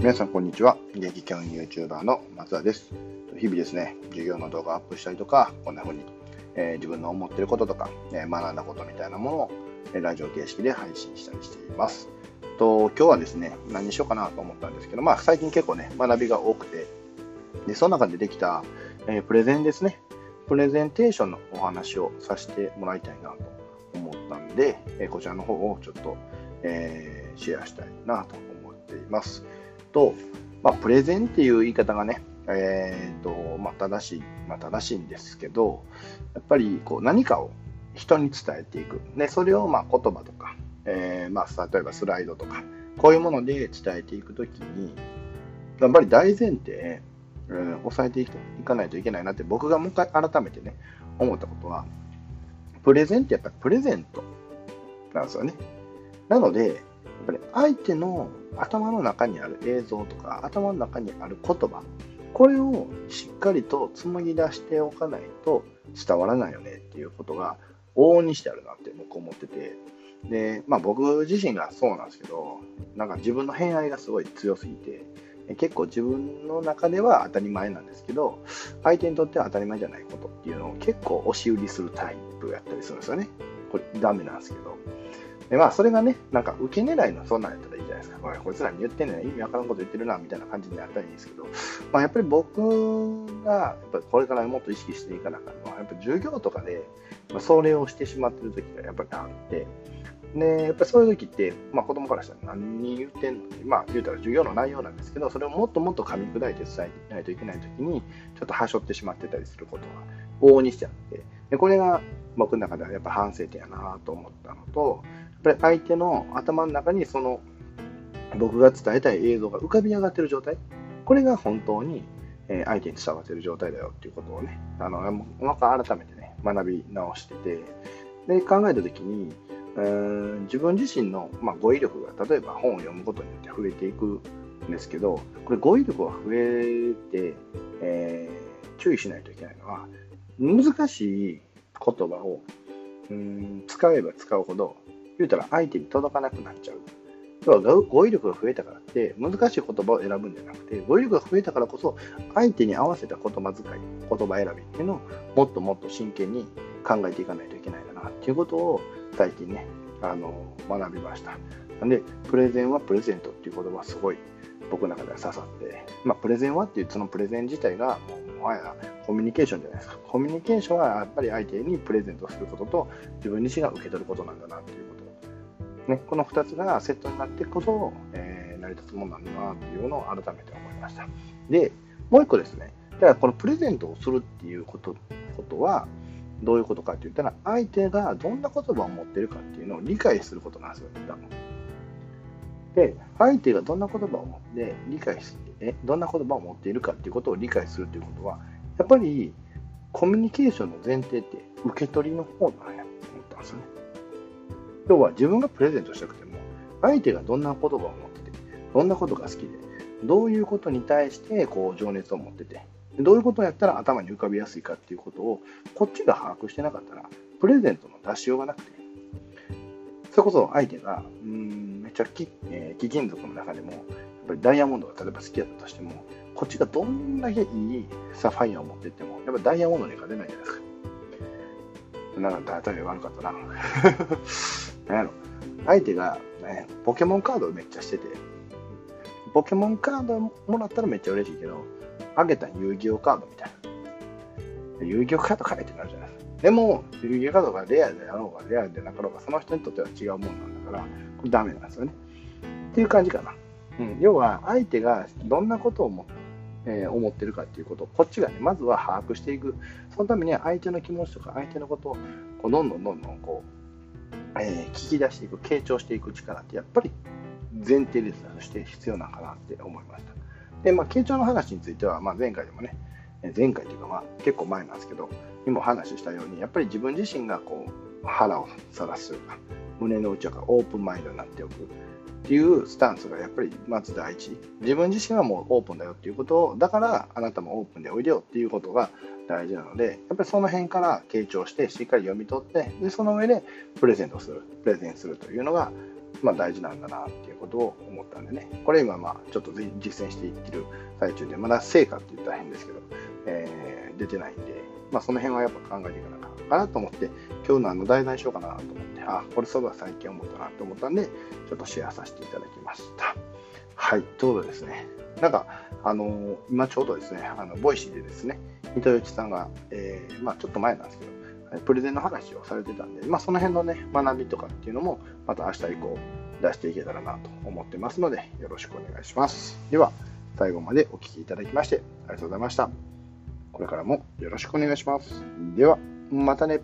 皆さん、こんにちは。劇教員 YouTuber の松田です。日々ですね、授業の動画をアップしたりとか、こんな風に、えー、自分の思ってることとか、えー、学んだことみたいなものを、えー、ラジオ形式で配信したりしています。と今日はですね、何にしようかなと思ったんですけど、まあ、最近結構ね、学びが多くて、でその中でできた、えプレゼンですね。プレゼンテーションのお話をさせてもらいたいなと思ったんで、えこちらの方をちょっと、えシェアしたいなと思っています。と、まあ、プレゼンっていう言い方がね、えーとまあ、正しい、まあ、正しいんですけど、やっぱりこう何かを人に伝えていく。で、それをまあ言葉とか、えー、まあ、例えばスライドとか、こういうもので伝えていくときに、やっぱり大前提、うん、押さえていかないといけないなって僕がもう一回改めてね、思ったことは、プレゼンってやっぱりプレゼントなんですよね。なので、っぱり相手の頭の中にある映像とか頭の中にある言葉これをしっかりと紡ぎ出しておかないと伝わらないよねっていうことが往々にしてあるなって僕思ってて。でまあ僕自身がそうなんですけどなんか自分の偏愛がすごい強すぎて結構自分の中では当たり前なんですけど相手にとっては当たり前じゃないことっていうのを結構押し売りするタイプやったりするんですよね。これダメなんですけど。で、まあ、それがね、なんか受け狙いのそんなんやったらいいじゃないですか。こいつらに言ってんのに意味わからんこと言ってるな、みたいな感じになったらいいんですけど、まあ、やっぱり僕が、やっぱこれからもっと意識していかなかったのは、やっぱ授業とかで、ま、それをしてしまってる時がやっぱりあって、で、やっぱりそういう時って、まあ、子供からしたら何言ってんの？まあ、言うたら授業の内容なんですけど、それをもっともっと噛み砕いて伝えないといけない時に、ちょっとはしょってしまってたりすることが往々にしてあって、でこれが僕の中ではやっぱ反省点やなと思ったのと、ぱり相手の頭の中にその僕が伝えたい映像が浮かび上がってる状態、これが本当に相手に伝わってる状態だよっていうことをね、あのまた改めてね、学び直してて、で考えたときに、うん自分自身の、まあ、語彙力が例えば本を読むことによって増えていくんですけど、これ語彙力が増えて、えー、注意しないといけないのは、難しい言葉をうん使えば使うほど言うたら相手に届かなくなっちゃう。要は語彙力が増えたからって難しい言葉を選ぶんじゃなくて語彙力が増えたからこそ相手に合わせた言葉遣い言葉選びっていうのをもっともっと真剣に考えていかないといけないかなっていうことを最近ねあの学びました。なんでプレゼンはプレゼントっていう言葉すごい僕の中では刺さって、まあ、プレゼンはっていうそのプレゼン自体がもはやコミュニケーションじゃないですか。コミュニケーションはやっぱり相手にプレゼントすることと自分自身が受け取ることなんだなっていうこと。ね、この2つがセットになっていくこそ、えー、成り立つものなんだなっていうのを改めて思いました。で、もう一個ですね、だからこのプレゼントをするっていうことことは、どういうことかって言ったら、相手がどんな言葉を持ってるかっていうのを理解することなんですよ、で、相手がどんな言葉を持って理解して、どんな言葉を持っているかっていうことを理解するということは、やっぱりコミュニケーションの前提って受け取りの方なんやと思ったんですよね。要は自分がプレゼントしたくても、相手がどんな言葉を持ってて、どんなことが好きで、どういうことに対してこう情熱を持ってて、どういうことをやったら頭に浮かびやすいかっていうことを、こっちが把握してなかったら、プレゼントの出しようがなくて、それこそ相手が、うん、めっちゃ貴,、えー、貴金属の中でも、やっぱりダイヤモンドが例えば好きだったとしても、こっちがどんだけいいサファイアを持ってっても、やっぱダイヤモンドに勝てないじゃないですか。なんか例えば悪かったな。なんやろ、相手が、ね、ポケモンカードをめっちゃしてて、ポケモンカードもらったらめっちゃ嬉しいけど、あげた遊戯王カードみたいな。遊戯王カード買えってなるじゃないですか。でも、遊戯王カードがレアであろうが、レアでなかろうが、その人にとっては違うもんなんだから、これダメなんですよね。っていう感じかな。うん、要は、相手がどんなことを思って、えー、思ってるかっていうこと。をこっちがねまずは把握していく。そのためには相手の気持ちとか相手のことをこうどんどんどんどんこうえー、聞き出していく、傾聴していく力ってやっぱり前提ですとして必要なのかなって思いました。で、まあ、傾聴の話については、まあ、前回でもね、前回というか、まあ、結構前なんですけど、にも話したように、やっぱり自分自身がこう腹をさらすというか、胸の内がオープンマインドになっておく。っていうスタンスがやっぱりまず第一。自分自身はもうオープンだよっていうことを、だからあなたもオープンでおいでよっていうことが大事なので、やっぱりその辺から傾聴して、しっかり読み取って、でその上でプレゼントする、プレゼンするというのがまあ、大事なんだなっていうことを思ったんでね、これ今、まあ、ちょっと実践していってる最中で、まだ成果って言ったら変ですけど、えー、出てないんで、まあ、その辺はやっぱ考えていかなあかんかなと思って、今日のあの題材しようかなと思って、あ、これそうだ、最近思ったなと思ったんで、ちょっとシェアさせていただきました。はい、ということですね。なんか、あのー、今ちょうどですね、あの Voicy でですね、三戸内さんが、えー、まあ、ちょっと前なんですけど、プレゼンの話をされてたんで、まあ、その辺のね、学びとかっていうのも、また明日以降出していけたらなと思ってますので、よろしくお願いします。では、最後までお聴きいただきまして、ありがとうございました。これからもよろしくお願いします。では、またね。